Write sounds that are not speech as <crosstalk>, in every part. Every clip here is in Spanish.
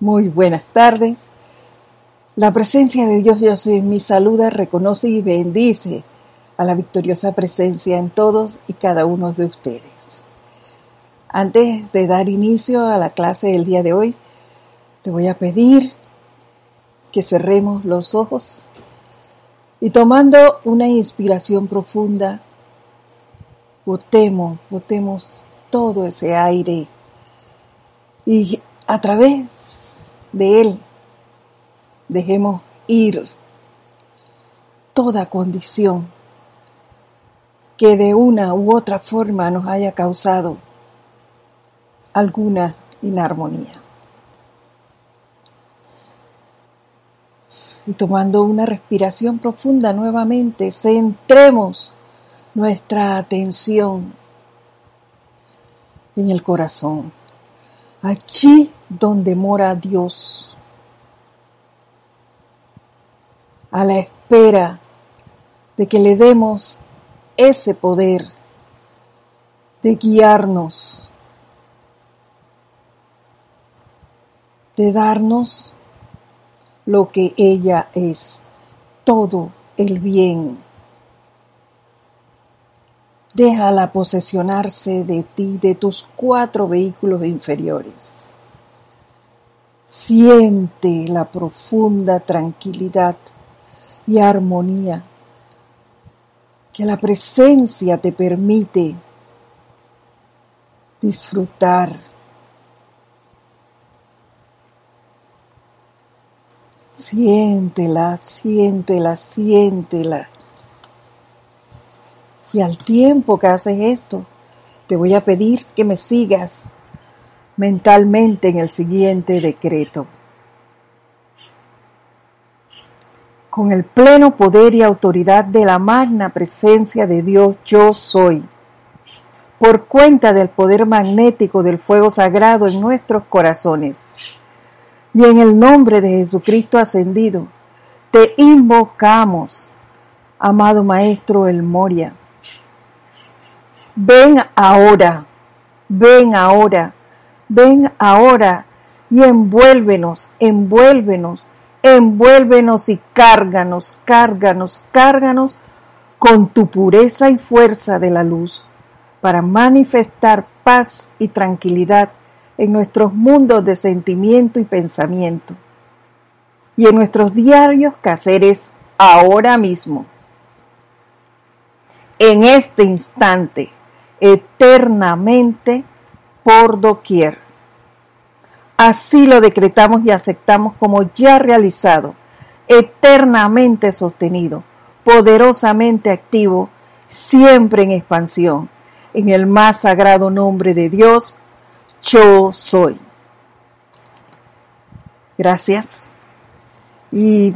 Muy buenas tardes. La presencia de Dios yo soy en saluda, reconoce y bendice a la victoriosa presencia en todos y cada uno de ustedes. Antes de dar inicio a la clase del día de hoy, te voy a pedir que cerremos los ojos y tomando una inspiración profunda, botemos, botemos todo ese aire y a través de Él dejemos ir toda condición que de una u otra forma nos haya causado alguna inarmonía. Y tomando una respiración profunda nuevamente, centremos nuestra atención en el corazón, allí donde mora Dios, a la espera de que le demos ese poder de guiarnos, de darnos lo que ella es, todo el bien. Déjala posesionarse de ti, de tus cuatro vehículos inferiores. Siente la profunda tranquilidad y armonía que la presencia te permite disfrutar. Siéntela, siéntela, siéntela. Y al tiempo que haces esto, te voy a pedir que me sigas mentalmente en el siguiente decreto. con el pleno poder y autoridad de la magna presencia de Dios yo soy, por cuenta del poder magnético del fuego sagrado en nuestros corazones. Y en el nombre de Jesucristo ascendido, te invocamos, amado Maestro El Moria. Ven ahora, ven ahora, ven ahora y envuélvenos, envuélvenos envuélvenos y cárganos, cárganos, cárganos con tu pureza y fuerza de la luz para manifestar paz y tranquilidad en nuestros mundos de sentimiento y pensamiento y en nuestros diarios caseres ahora mismo. En este instante, eternamente, por doquier. Así lo decretamos y aceptamos como ya realizado, eternamente sostenido, poderosamente activo, siempre en expansión, en el más sagrado nombre de Dios, yo soy. Gracias. Y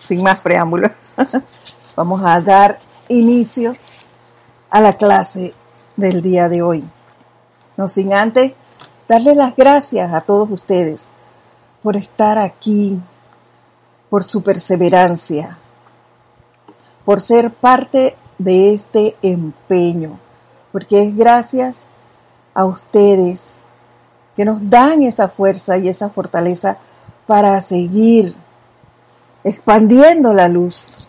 sin más preámbulos, <laughs> vamos a dar inicio a la clase del día de hoy. Sin antes darle las gracias a todos ustedes por estar aquí, por su perseverancia, por ser parte de este empeño, porque es gracias a ustedes que nos dan esa fuerza y esa fortaleza para seguir expandiendo la luz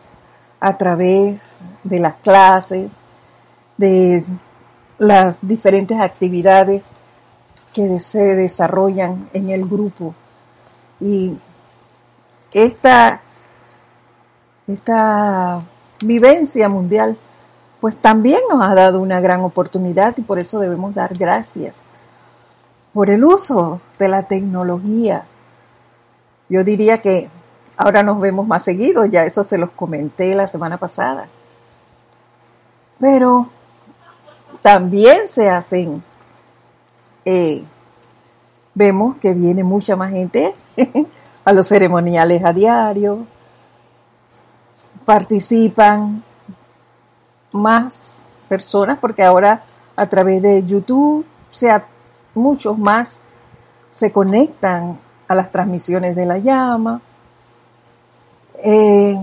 a través de las clases, de las diferentes actividades que se desarrollan en el grupo. Y esta, esta vivencia mundial, pues también nos ha dado una gran oportunidad y por eso debemos dar gracias por el uso de la tecnología. Yo diría que ahora nos vemos más seguido, ya eso se los comenté la semana pasada. Pero también se hacen eh, vemos que viene mucha más gente <laughs> a los ceremoniales a diario, participan más personas porque ahora a través de YouTube sea, muchos más se conectan a las transmisiones de la llama. Eh,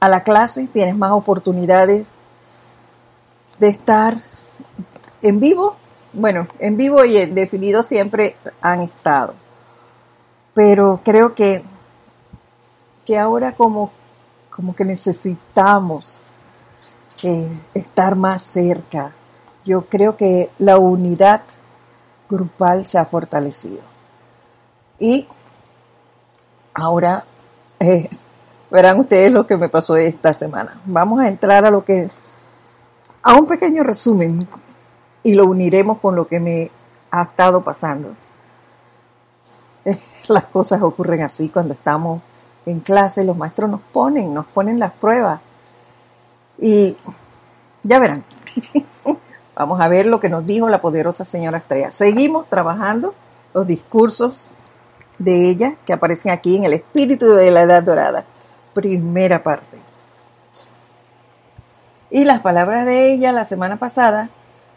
a la clase tienes más oportunidades de estar en vivo bueno, en vivo y en definido siempre han estado. pero creo que, que ahora como, como que necesitamos eh, estar más cerca. Yo creo que la unidad grupal se ha fortalecido. Y ahora eh, verán ustedes lo que me pasó esta semana. Vamos a entrar a lo que, a un pequeño resumen y lo uniremos con lo que me ha estado pasando. <laughs> Las cosas ocurren así cuando estamos en clase, los maestros nos ponen, nos ponen las pruebas. Y ya verán. <laughs> Vamos a ver lo que nos dijo la poderosa señora Estrella. Seguimos trabajando los discursos de ella que aparecen aquí en el espíritu de la Edad Dorada, primera parte. Y las palabras de ella la semana pasada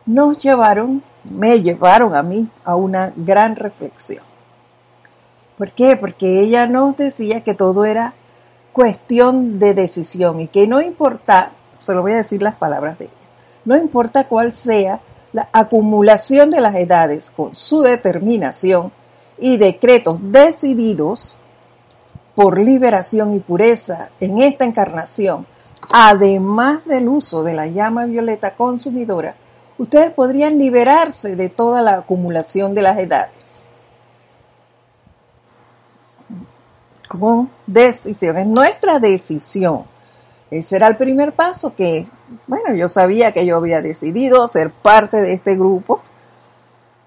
nos llevaron, me llevaron a mí a una gran reflexión. ¿Por qué? Porque ella nos decía que todo era cuestión de decisión y que no importa, se lo voy a decir las palabras de ella, no importa cuál sea la acumulación de las edades con su determinación y decretos decididos por liberación y pureza en esta encarnación, además del uso de la llama violeta consumidora, ustedes podrían liberarse de toda la acumulación de las edades. Con decisión, es nuestra decisión. Ese era el primer paso que, bueno, yo sabía que yo había decidido ser parte de este grupo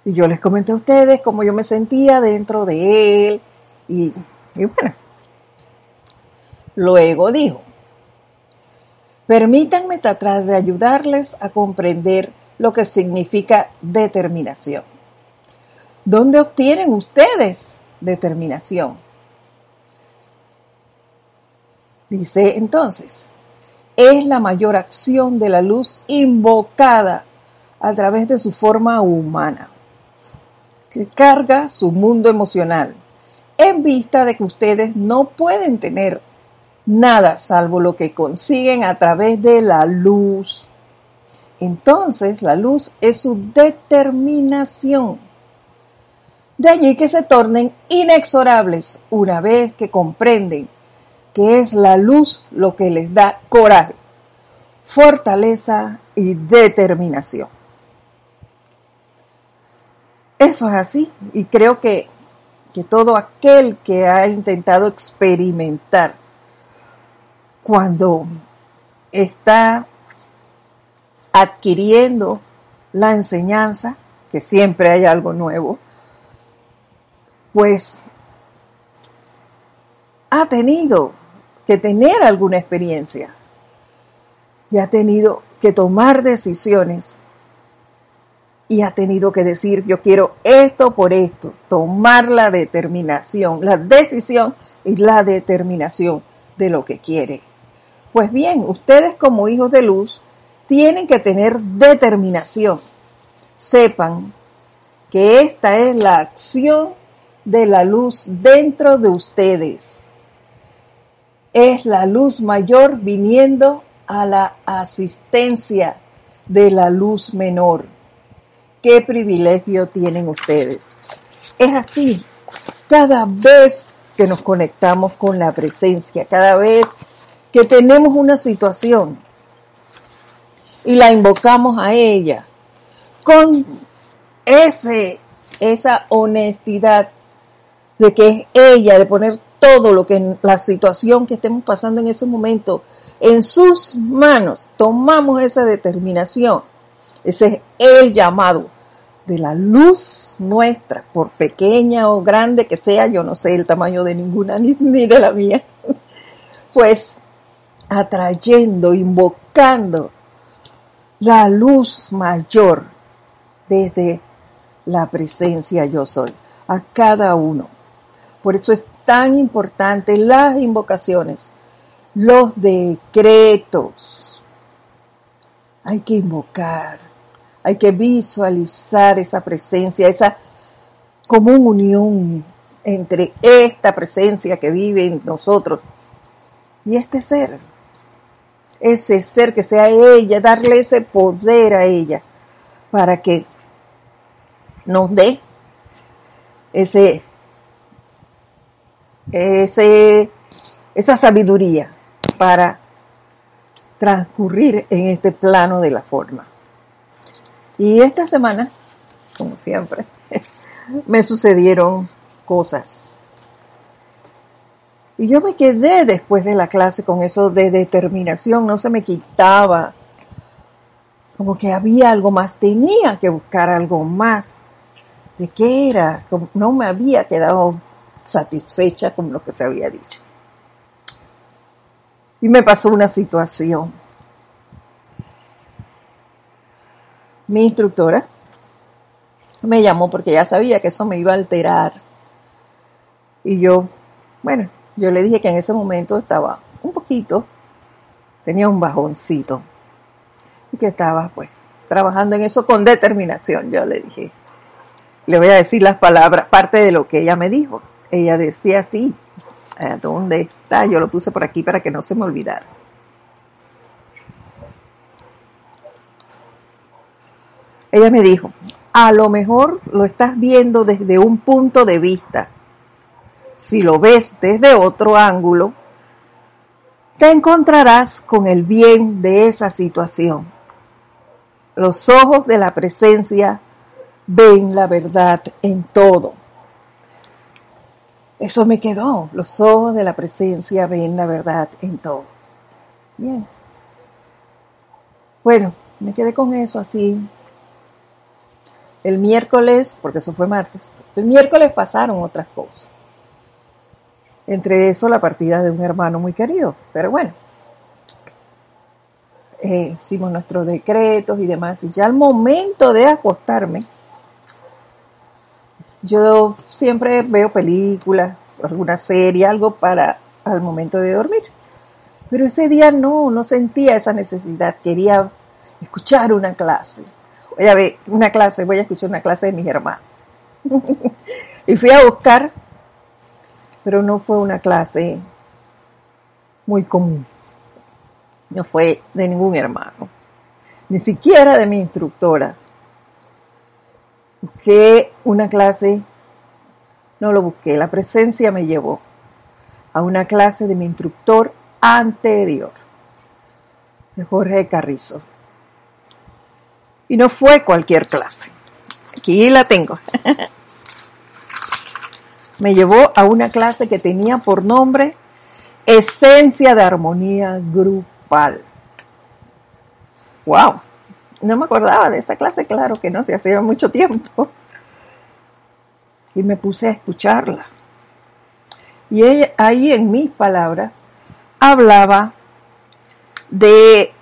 y yo les comenté a ustedes cómo yo me sentía dentro de él y, y bueno, luego dijo, permítanme tratar de ayudarles a comprender lo que significa determinación. ¿Dónde obtienen ustedes determinación? Dice entonces, es la mayor acción de la luz invocada a través de su forma humana, que carga su mundo emocional, en vista de que ustedes no pueden tener nada salvo lo que consiguen a través de la luz entonces la luz es su determinación. De allí que se tornen inexorables una vez que comprenden que es la luz lo que les da coraje, fortaleza y determinación. Eso es así y creo que, que todo aquel que ha intentado experimentar cuando está adquiriendo la enseñanza, que siempre hay algo nuevo, pues ha tenido que tener alguna experiencia y ha tenido que tomar decisiones y ha tenido que decir yo quiero esto por esto, tomar la determinación, la decisión y la determinación de lo que quiere. Pues bien, ustedes como hijos de luz tienen que tener determinación. Sepan que esta es la acción de la luz dentro de ustedes. Es la luz mayor viniendo a la asistencia de la luz menor. Qué privilegio tienen ustedes. Es así, cada vez que nos conectamos con la presencia, cada vez que tenemos una situación, y la invocamos a ella con ese, esa honestidad de que es ella, de poner todo lo que la situación que estemos pasando en ese momento en sus manos, tomamos esa determinación. Ese es el llamado de la luz nuestra, por pequeña o grande que sea, yo no sé el tamaño de ninguna <laughs> ni, ni de la mía, <laughs> pues atrayendo, invocando la luz mayor desde la presencia yo soy a cada uno. Por eso es tan importante las invocaciones, los decretos. Hay que invocar, hay que visualizar esa presencia, esa común unión entre esta presencia que vive en nosotros y este ser ese ser que sea ella, darle ese poder a ella para que nos dé ese ese, esa sabiduría para transcurrir en este plano de la forma. Y esta semana, como siempre, <laughs> me sucedieron cosas. Y yo me quedé después de la clase con eso de determinación, no se me quitaba. Como que había algo más, tenía que buscar algo más. ¿De qué era? no me había quedado satisfecha con lo que se había dicho. Y me pasó una situación. Mi instructora me llamó porque ya sabía que eso me iba a alterar. Y yo, bueno, yo le dije que en ese momento estaba un poquito, tenía un bajoncito. Y que estaba pues trabajando en eso con determinación. Yo le dije, le voy a decir las palabras, parte de lo que ella me dijo. Ella decía así, ¿dónde está? Yo lo puse por aquí para que no se me olvidara. Ella me dijo, a lo mejor lo estás viendo desde un punto de vista. Si lo ves desde otro ángulo, te encontrarás con el bien de esa situación. Los ojos de la presencia ven la verdad en todo. Eso me quedó. Los ojos de la presencia ven la verdad en todo. Bien. Bueno, me quedé con eso así. El miércoles, porque eso fue martes, el miércoles pasaron otras cosas. Entre eso la partida de un hermano muy querido. Pero bueno, eh, hicimos nuestros decretos y demás. Y ya al momento de acostarme, yo siempre veo películas, alguna serie, algo para al momento de dormir. Pero ese día no, no sentía esa necesidad. Quería escuchar una clase. Voy a ver una clase, voy a escuchar una clase de mis hermanos. <laughs> y fui a buscar, pero no fue una clase muy común. No fue de ningún hermano, ni siquiera de mi instructora Busqué una clase, no lo busqué, la presencia me llevó a una clase de mi instructor anterior, de Jorge Carrizo. Y no fue cualquier clase. Aquí la tengo. <laughs> me llevó a una clase que tenía por nombre Esencia de Armonía Grupal. ¡Wow! no me acordaba de esa clase, claro que no, se hacía mucho tiempo. Y me puse a escucharla. Y ella, ahí en mis palabras hablaba de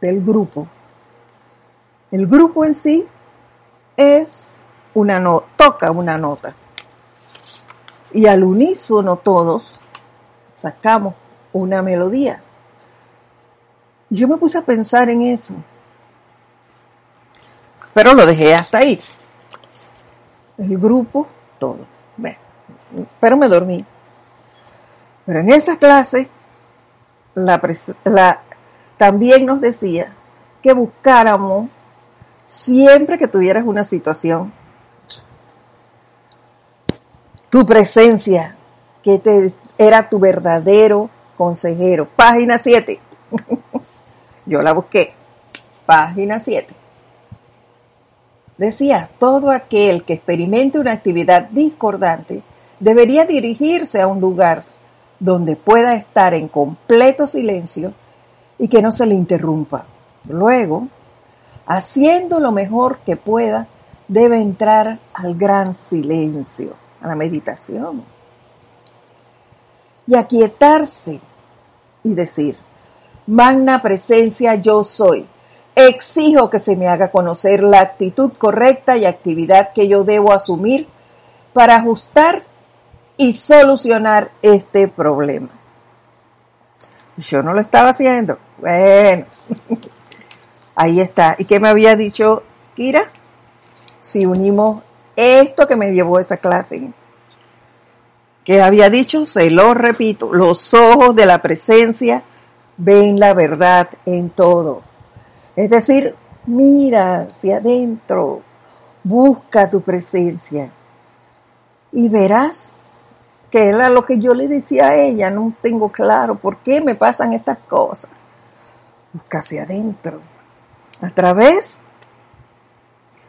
del grupo. El grupo en sí es una nota, toca una nota. Y al unísono todos sacamos una melodía. Yo me puse a pensar en eso. Pero lo dejé hasta ahí. El grupo, todo. pero me dormí. Pero en esa clase, la, también nos decía que buscáramos siempre que tuvieras una situación, tu presencia, que te, era tu verdadero consejero. Página 7. <laughs> Yo la busqué. Página 7. Decía, todo aquel que experimente una actividad discordante debería dirigirse a un lugar donde pueda estar en completo silencio y que no se le interrumpa. Luego, haciendo lo mejor que pueda, debe entrar al gran silencio, a la meditación, y aquietarse y decir, Magna presencia yo soy. Exijo que se me haga conocer la actitud correcta y actividad que yo debo asumir para ajustar y solucionar este problema. Yo no lo estaba haciendo. Bueno, <laughs> ahí está. ¿Y qué me había dicho Kira? Si unimos esto que me llevó a esa clase, que había dicho, se lo repito, los ojos de la presencia ven la verdad en todo. Es decir, mira hacia adentro, busca tu presencia y verás que era lo que yo le decía a ella, no tengo claro por qué me pasan estas cosas. Casi adentro. A través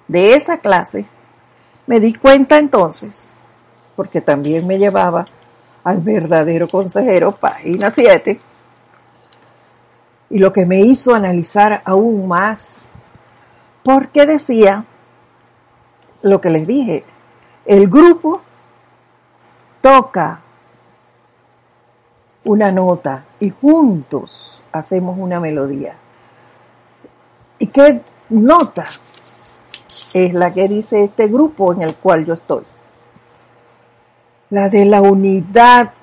de esa clase me di cuenta entonces, porque también me llevaba al verdadero consejero, página 7, y lo que me hizo analizar aún más, porque decía lo que les dije, el grupo toca una nota y juntos hacemos una melodía. ¿Y qué nota es la que dice este grupo en el cual yo estoy? La de la unidad.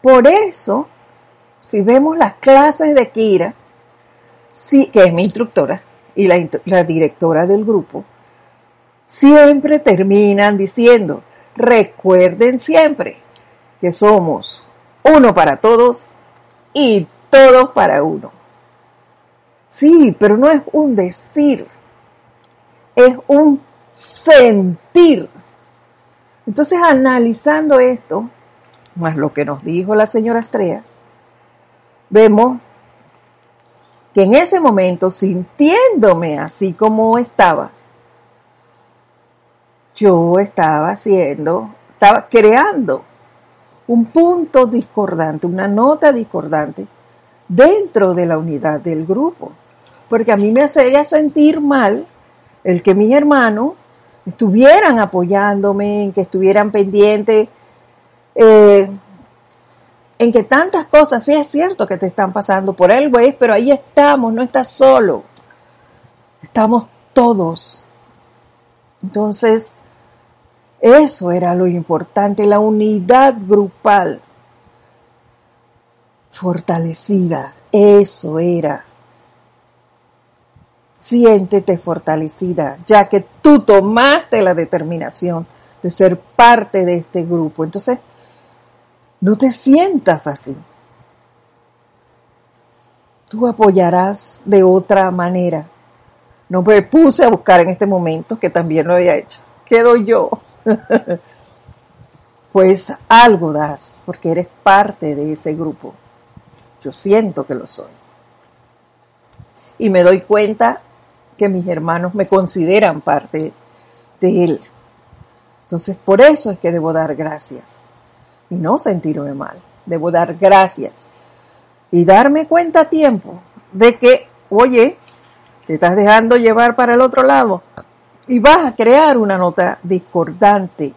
Por eso, si vemos las clases de Kira, sí, que es mi instructora y la, la directora del grupo, siempre terminan diciendo, recuerden siempre que somos uno para todos y todos para uno. Sí, pero no es un decir, es un sentir. Entonces, analizando esto, más lo que nos dijo la señora Estrella, vemos que en ese momento, sintiéndome así como estaba, yo estaba haciendo, estaba creando un punto discordante, una nota discordante dentro de la unidad del grupo. Porque a mí me hacía sentir mal el que mis hermanos estuvieran apoyándome, en que estuvieran pendientes, eh, en que tantas cosas, sí es cierto que te están pasando por el güey, pero ahí estamos, no estás solo. Estamos todos. Entonces, eso era lo importante, la unidad grupal fortalecida. Eso era. Siéntete fortalecida, ya que tú tomaste la determinación de ser parte de este grupo. Entonces, no te sientas así. Tú apoyarás de otra manera. No me puse a buscar en este momento, que también lo había hecho. Quedo yo. <laughs> pues algo das, porque eres parte de ese grupo. Yo siento que lo soy. Y me doy cuenta que mis hermanos me consideran parte de él. Entonces, por eso es que debo dar gracias y no sentirme mal. Debo dar gracias y darme cuenta a tiempo de que, oye, te estás dejando llevar para el otro lado y vas a crear una nota discordante,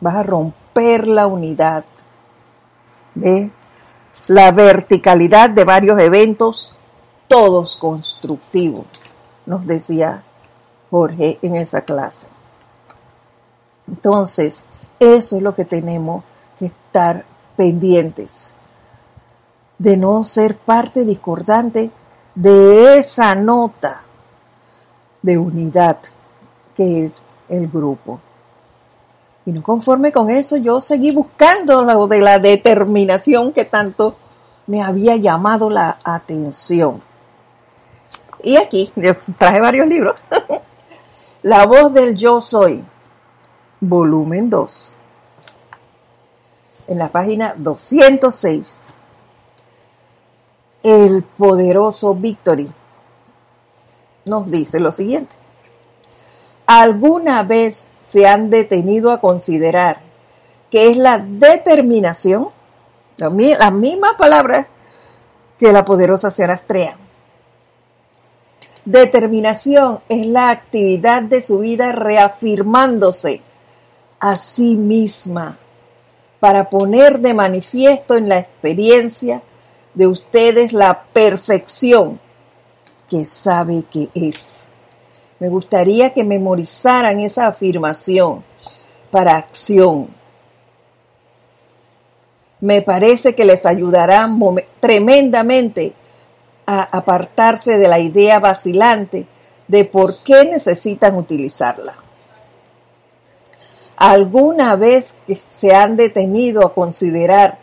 vas a romper la unidad de la verticalidad de varios eventos, todos constructivos, nos decía Jorge en esa clase. Entonces, eso es lo que tenemos que estar pendientes, de no ser parte discordante de esa nota de unidad que es el grupo. Y no conforme con eso, yo seguí buscando lo de la determinación que tanto me había llamado la atención. Y aquí, traje varios libros. <laughs> la voz del yo soy, volumen 2. En la página 206. El poderoso Victory nos dice lo siguiente. ¿Alguna vez se han detenido a considerar que es la determinación, las mismas palabras que la poderosa señora Astrea? Determinación es la actividad de su vida reafirmándose a sí misma para poner de manifiesto en la experiencia de ustedes la perfección que sabe que es. Me gustaría que memorizaran esa afirmación para acción. Me parece que les ayudará tremendamente a apartarse de la idea vacilante de por qué necesitan utilizarla. ¿Alguna vez que se han detenido a considerar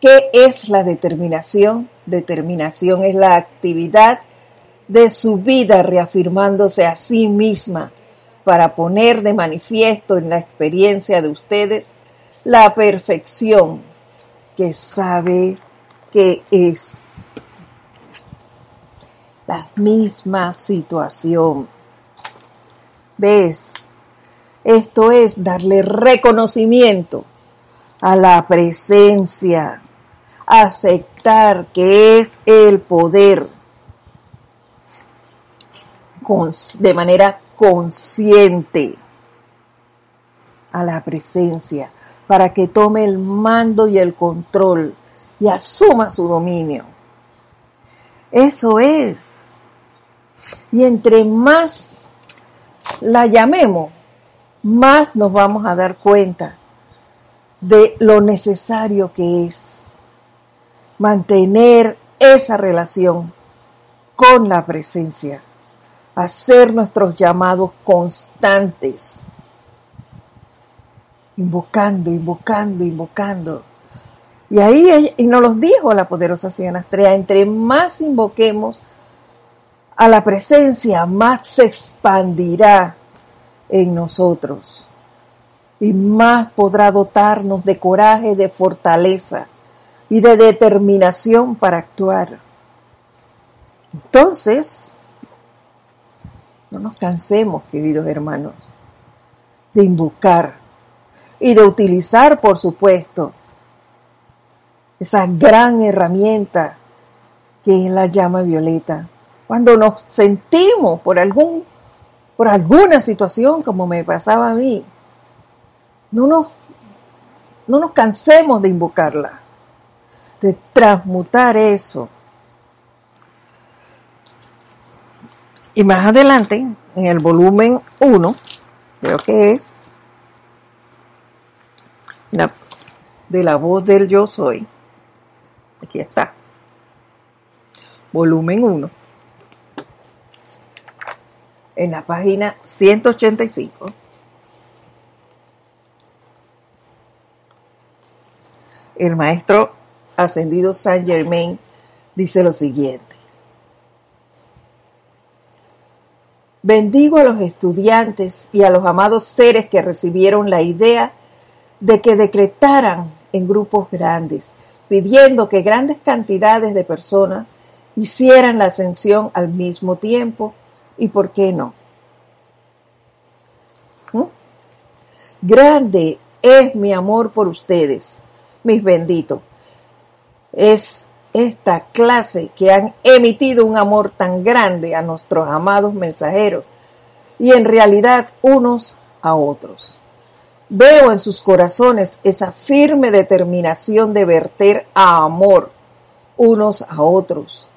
qué es la determinación? Determinación es la actividad de su vida reafirmándose a sí misma para poner de manifiesto en la experiencia de ustedes la perfección que sabe que es la misma situación. ¿Ves? Esto es darle reconocimiento a la presencia, aceptar que es el poder de manera consciente a la presencia para que tome el mando y el control y asuma su dominio. Eso es. Y entre más la llamemos, más nos vamos a dar cuenta de lo necesario que es mantener esa relación con la presencia, hacer nuestros llamados constantes, invocando, invocando, invocando. Y ahí y nos los dijo la poderosa Estrella, entre más invoquemos a la presencia, más se expandirá en nosotros y más podrá dotarnos de coraje, de fortaleza y de determinación para actuar. Entonces, no nos cansemos, queridos hermanos, de invocar y de utilizar, por supuesto, esa gran herramienta que es la llama violeta. Cuando nos sentimos por algún por alguna situación como me pasaba a mí, no nos, no nos cansemos de invocarla, de transmutar eso. Y más adelante, en el volumen 1, creo que es, de la voz del yo soy, aquí está, volumen 1 en la página 185. El maestro ascendido Saint Germain dice lo siguiente. Bendigo a los estudiantes y a los amados seres que recibieron la idea de que decretaran en grupos grandes, pidiendo que grandes cantidades de personas hicieran la ascensión al mismo tiempo y por qué no. ¿Mm? Grande es mi amor por ustedes, mis benditos. Es esta clase que han emitido un amor tan grande a nuestros amados mensajeros y en realidad unos a otros. Veo en sus corazones esa firme determinación de verter a amor unos a otros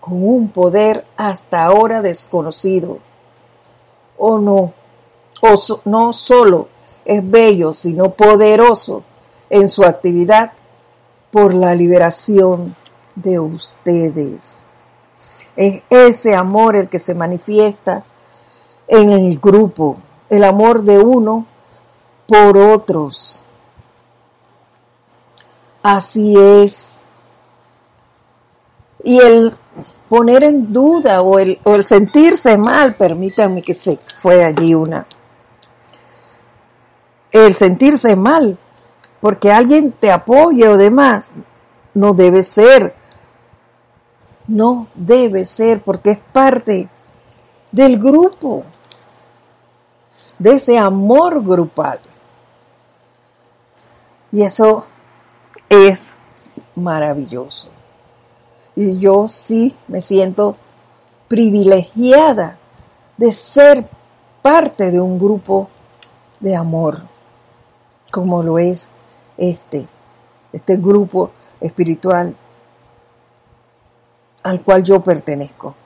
con un poder hasta ahora desconocido. O no, o no solo es bello, sino poderoso en su actividad por la liberación de ustedes. Es ese amor el que se manifiesta en el grupo, el amor de uno por otros. Así es. Y el poner en duda o el, o el sentirse mal, permítanme que se fue allí una, el sentirse mal, porque alguien te apoye o demás, no debe ser, no debe ser, porque es parte del grupo, de ese amor grupal. Y eso es maravilloso. Y yo sí me siento privilegiada de ser parte de un grupo de amor, como lo es este, este grupo espiritual al cual yo pertenezco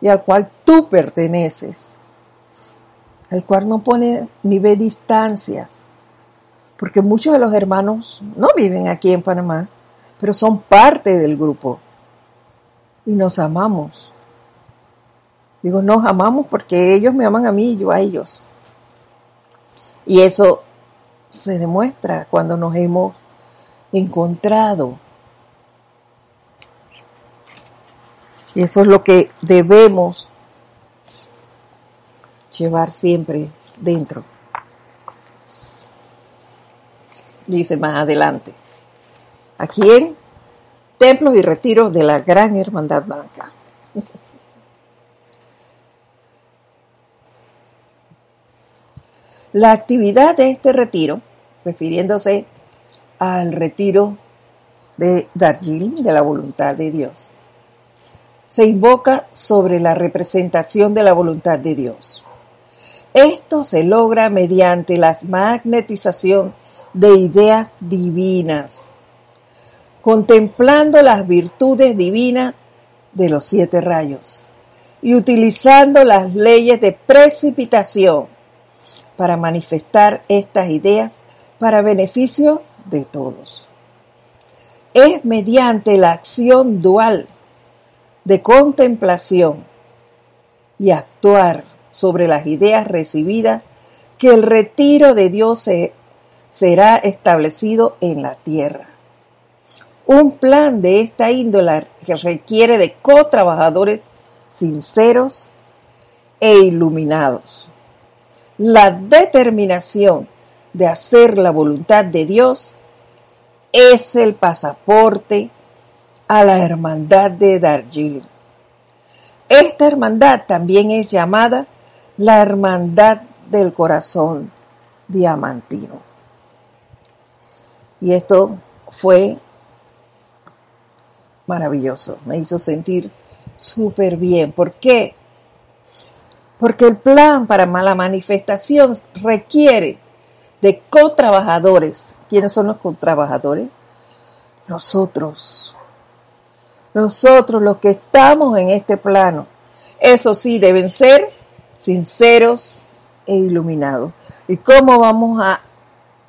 y al cual tú perteneces, al cual no pone ni ve distancias, porque muchos de los hermanos no viven aquí en Panamá, pero son parte del grupo y nos amamos. Digo, nos amamos porque ellos me aman a mí y yo a ellos. Y eso se demuestra cuando nos hemos encontrado. Y eso es lo que debemos llevar siempre dentro. Dice más adelante. Aquí en Templos y Retiros de la Gran Hermandad Blanca. <laughs> La actividad de este retiro, refiriéndose al retiro de Darjeeling, de la voluntad de Dios, se invoca sobre la representación de la voluntad de Dios. Esto se logra mediante la magnetización de ideas divinas, contemplando las virtudes divinas de los siete rayos y utilizando las leyes de precipitación para manifestar estas ideas para beneficio de todos. Es mediante la acción dual de contemplación y actuar sobre las ideas recibidas que el retiro de Dios será establecido en la tierra. Un plan de esta índole que requiere de co-trabajadores sinceros e iluminados la determinación de hacer la voluntad de Dios es el pasaporte a la hermandad de Darjeeling. Esta hermandad también es llamada la hermandad del corazón diamantino. Y esto fue maravilloso, me hizo sentir súper bien. ¿Por qué? Porque el plan para la manifestación requiere de co-trabajadores. ¿Quiénes son los co-trabajadores? Nosotros. Nosotros los que estamos en este plano. Eso sí, deben ser sinceros e iluminados. ¿Y cómo vamos a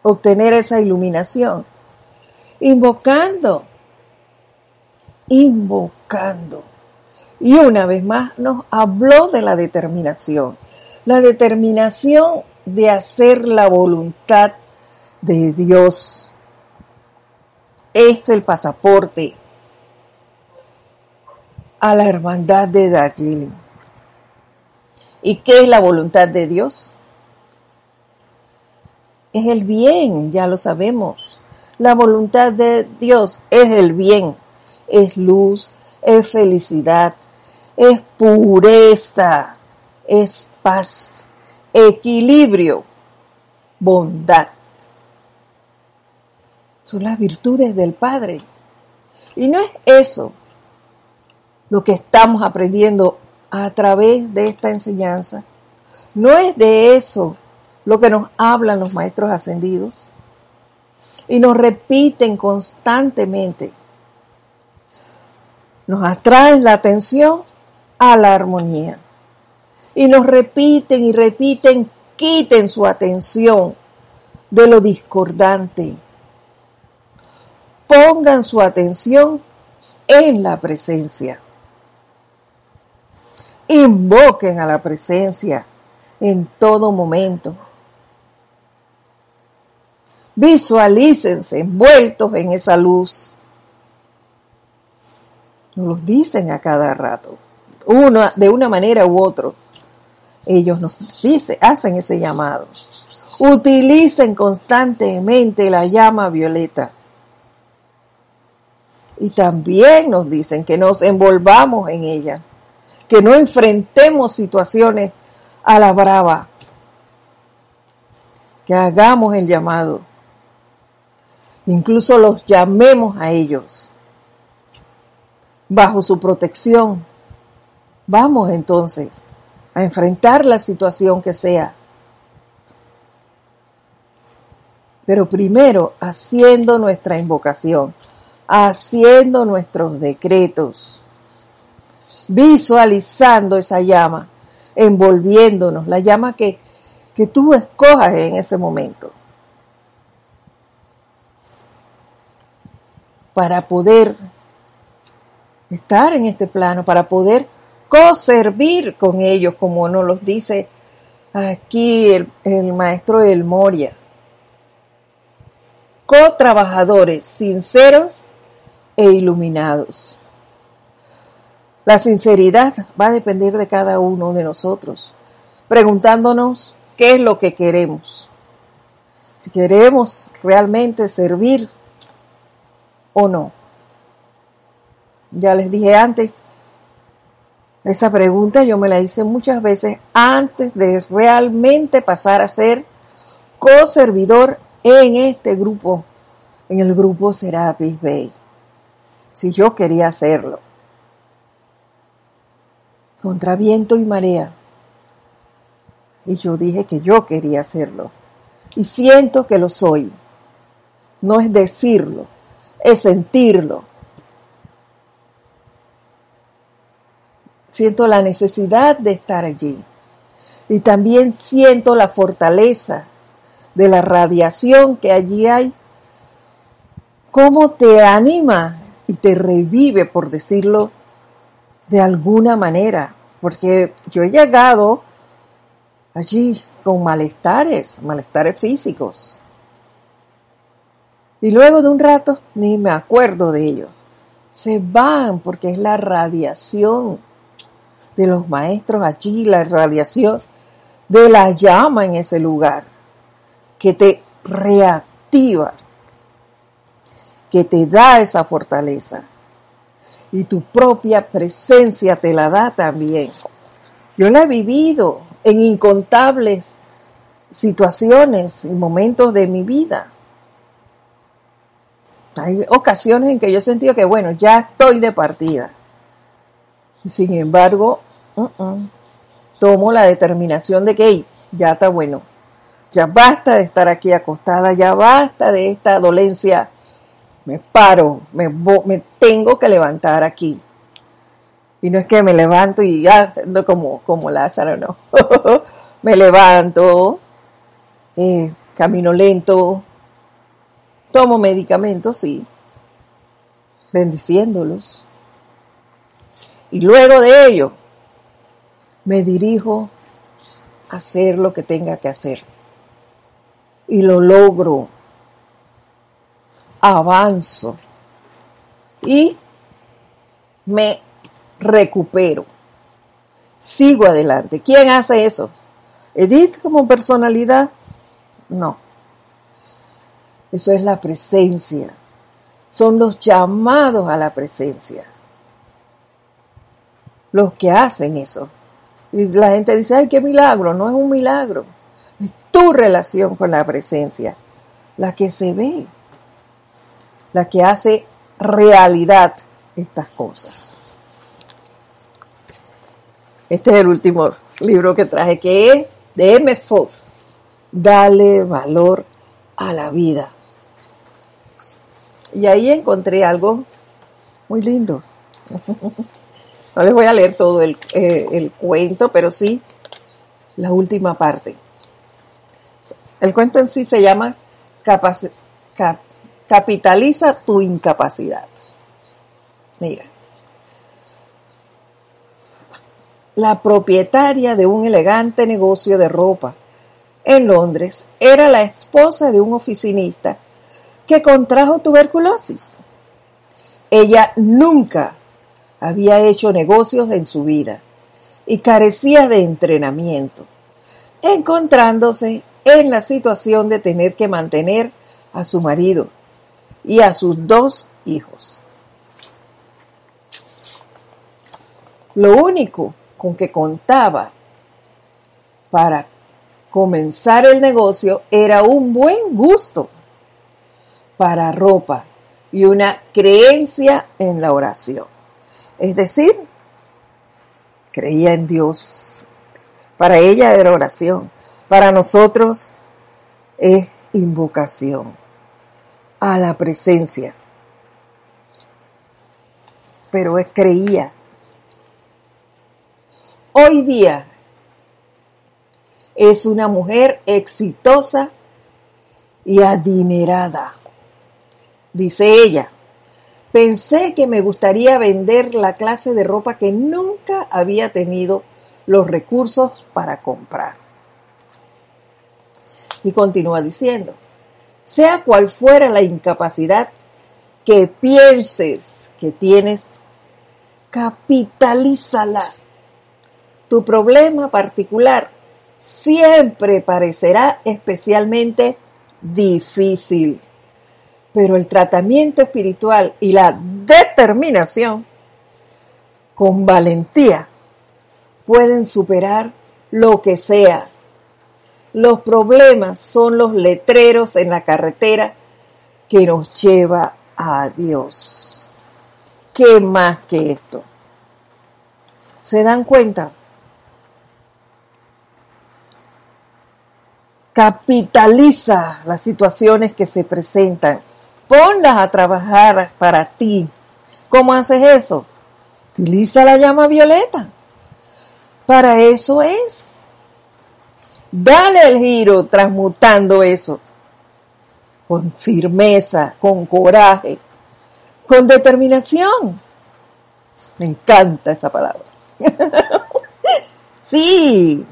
obtener esa iluminación? Invocando. Invocando y una vez más nos habló de la determinación. La determinación de hacer la voluntad de Dios. Es el pasaporte a la hermandad de Darjeeling. ¿Y qué es la voluntad de Dios? Es el bien, ya lo sabemos. La voluntad de Dios es el bien, es luz, es felicidad, es pureza, es paz, equilibrio, bondad. Son las virtudes del Padre. Y no es eso lo que estamos aprendiendo a través de esta enseñanza. No es de eso lo que nos hablan los maestros ascendidos. Y nos repiten constantemente. Nos atraen la atención a la armonía. Y nos repiten y repiten, quiten su atención de lo discordante. Pongan su atención en la presencia. Invoquen a la presencia en todo momento. Visualícense envueltos en esa luz. Nos los dicen a cada rato uno, de una manera u otra. Ellos nos dicen, hacen ese llamado. Utilicen constantemente la llama violeta. Y también nos dicen que nos envolvamos en ella, que no enfrentemos situaciones a la brava, que hagamos el llamado, incluso los llamemos a ellos bajo su protección Vamos entonces a enfrentar la situación que sea. Pero primero haciendo nuestra invocación, haciendo nuestros decretos, visualizando esa llama, envolviéndonos, la llama que, que tú escojas en ese momento. Para poder estar en este plano, para poder co-servir con ellos, como nos los dice aquí el, maestro del Moria. Co-trabajadores sinceros e iluminados. La sinceridad va a depender de cada uno de nosotros, preguntándonos qué es lo que queremos. si queremos realmente servir o no. Ya les dije antes, esa pregunta yo me la hice muchas veces antes de realmente pasar a ser co-servidor en este grupo, en el grupo Serapis Bay. Si yo quería hacerlo. Contra viento y marea. Y yo dije que yo quería hacerlo. Y siento que lo soy. No es decirlo, es sentirlo. Siento la necesidad de estar allí. Y también siento la fortaleza de la radiación que allí hay. Cómo te anima y te revive, por decirlo de alguna manera. Porque yo he llegado allí con malestares, malestares físicos. Y luego de un rato ni me acuerdo de ellos. Se van porque es la radiación de los maestros allí, la radiación de la llama en ese lugar, que te reactiva, que te da esa fortaleza. Y tu propia presencia te la da también. Yo la he vivido en incontables situaciones y momentos de mi vida. Hay ocasiones en que yo he sentido que, bueno, ya estoy de partida. Sin embargo, uh-uh, tomo la determinación de que ya está bueno. Ya basta de estar aquí acostada, ya basta de esta dolencia. Me paro, me, me tengo que levantar aquí. Y no es que me levanto y ya, como, como Lázaro, no. <laughs> me levanto, eh, camino lento, tomo medicamentos, sí, bendiciéndolos. Y luego de ello, me dirijo a hacer lo que tenga que hacer. Y lo logro. Avanzo. Y me recupero. Sigo adelante. ¿Quién hace eso? ¿Edith como personalidad? No. Eso es la presencia. Son los llamados a la presencia. Los que hacen eso. Y la gente dice, ay, qué milagro. No es un milagro. Es tu relación con la presencia. La que se ve. La que hace realidad estas cosas. Este es el último libro que traje, que es de M. Fox. Dale valor a la vida. Y ahí encontré algo muy lindo. <laughs> No les voy a leer todo el, eh, cuento, pero sí la última parte. El cuento en sí se llama Capitaliza tu incapacidad. Mira. la propietaria de un elegante negocio de ropa en Londres era la esposa de un oficinista que contrajo tuberculosis. Ella nunca había hecho negocios en su vida y carecía de entrenamiento, encontrándose en la situación de tener que mantener a su marido y a sus dos hijos. Lo único con que contaba para comenzar el negocio era un buen gusto para ropa y una creencia en la oración. Es decir, creía en Dios. Para ella era oración. Para nosotros es invocación a la presencia. Pero es creía hoy día es una mujer exitosa y adinerada. Dice ella, pensé que me gustaría vender la clase de ropa que nunca había tenido los recursos para comprar. Y continúa diciendo, sea cual fuera la incapacidad que pienses que tienes, capitalízala tu problema particular siempre parecerá especialmente difícil. Pero el tratamiento espiritual y la determinación con valentía pueden superar lo que sea. Los problemas son los letreros en la carretera que nos lleva a Dios. ¿Qué más que esto? ¿Se dan cuenta? Capitaliza las situaciones que se presentan. Ponlas a trabajar para ti. ¿Cómo haces eso? Utiliza la llama violeta. Para eso es. Dale el giro transmutando eso. Con firmeza, con coraje, con determinación. Me encanta esa palabra. <laughs> sí.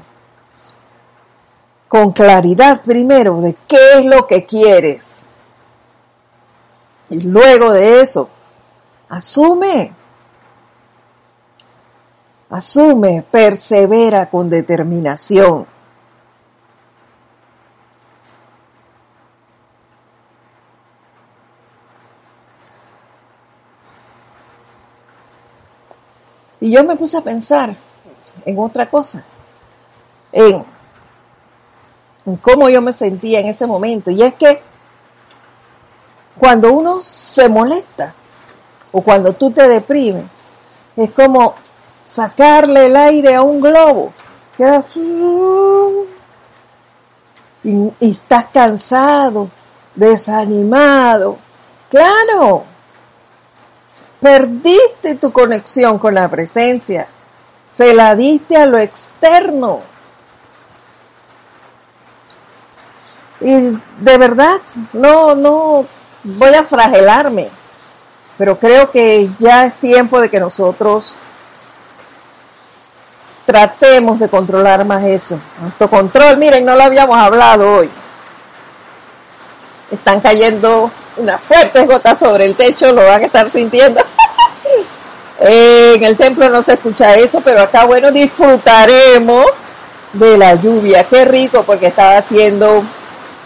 Con claridad primero de qué es lo que quieres. Y luego de eso, asume. Asume, persevera con determinación. Y yo me puse a pensar en otra cosa, en, en cómo yo me sentía en ese momento. Y es que cuando uno se molesta o cuando tú te deprimes, es como sacarle el aire a un globo. y, y estás cansado, desanimado. Claro, perdiste tu conexión con la presencia. Se la diste a lo externo. Y de verdad, no, no voy a fragelarme, pero creo que ya es tiempo de que nosotros tratemos de controlar más eso. Autocontrol, miren, no lo habíamos hablado hoy. Están cayendo unas fuertes gotas sobre el techo, lo van a estar sintiendo. <laughs> en el templo no se escucha eso, pero acá, bueno, disfrutaremos de la lluvia. Qué rico, porque estaba haciendo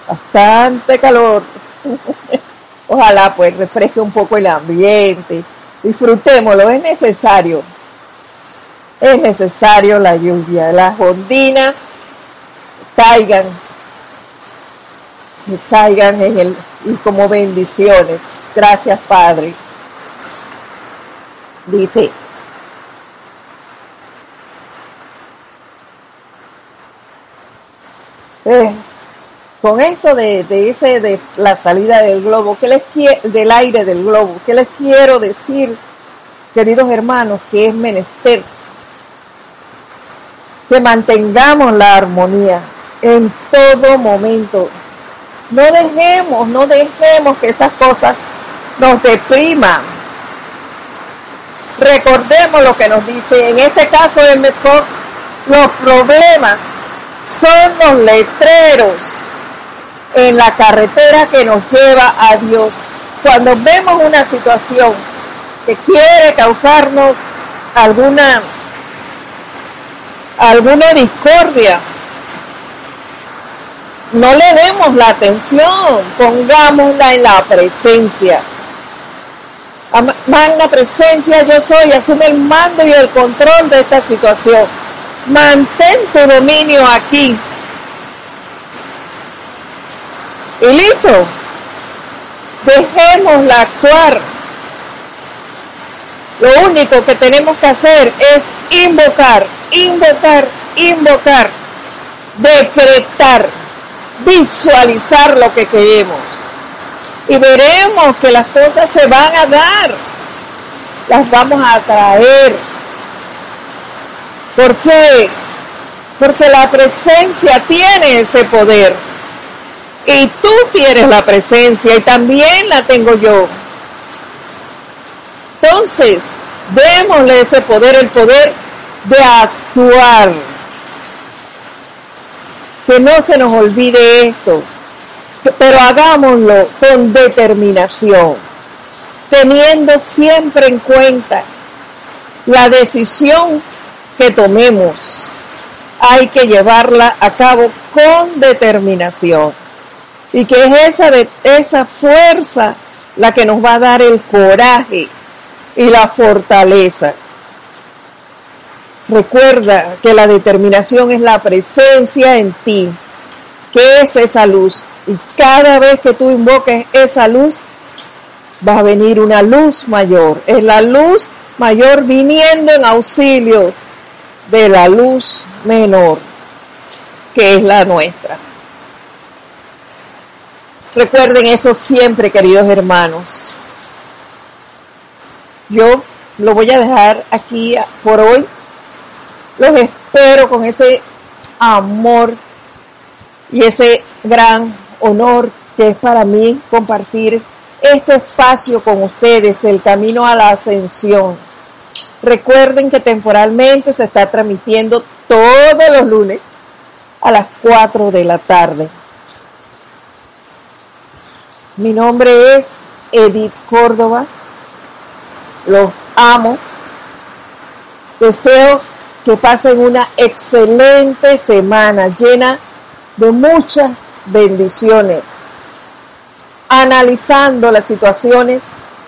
bastante calor. <laughs> Ojalá pues refresque un poco el ambiente. Disfrutémoslo, es necesario es necesario la lluvia, las ondinas caigan, caigan en el, y como bendiciones. Gracias Padre. Dice, eh, con esto de, ese de la salida del globo, ¿qué les del aire del globo? ¿Qué les quiero decir, queridos hermanos, que es menester que mantengamos la armonía en todo momento. No dejemos, no dejemos que esas cosas nos depriman. Recordemos lo que nos dice, en este caso es mejor, los problemas son los letreros en la carretera que nos lleva a Dios. Cuando vemos una situación que quiere causarnos alguna alguna discordia. No le demos la atención, pongámosla en la presencia. Magna presencia yo soy, asume el mando y el control de esta situación. Mantén tu dominio aquí. Y listo. Dejémosla actuar. Lo único que tenemos que hacer es invocar invocar, invocar, decretar, visualizar lo que queremos. Y veremos que las cosas se van a dar, las vamos a atraer. ¿Por qué? Porque la presencia tiene ese poder. Y tú tienes la presencia y también la tengo yo. Entonces, démosle ese poder, el poder de actuar. Que no se nos olvide esto, pero hagámoslo con determinación, teniendo siempre en cuenta la decisión que tomemos. Hay que llevarla a cabo con determinación. Y que es esa, esa fuerza la que nos va a dar el coraje y la fortaleza. Recuerda que la determinación es la presencia en ti, que es esa luz. Y cada vez que tú invoques esa luz, va a venir una luz mayor. Es la luz mayor viniendo en auxilio de la luz menor, que es la nuestra. Recuerden eso siempre, queridos hermanos. Yo lo voy a dejar aquí por hoy. Los espero con ese amor y ese gran honor que es para mí compartir este espacio con ustedes, el camino a la ascensión. Recuerden que temporalmente se está transmitiendo todos los lunes a las 4 de la tarde. Mi nombre es Edith Córdoba. Los amo. Deseo que pasen una excelente semana llena de muchas bendiciones analizando las situaciones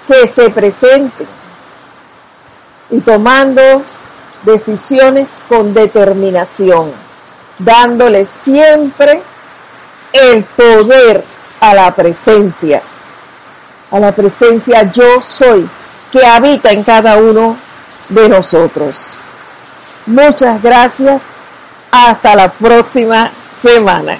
que se presenten y tomando decisiones con determinación, dándole siempre el poder a la presencia, a la presencia yo soy que habita en cada uno de nosotros. Muchas gracias. Hasta la próxima semana.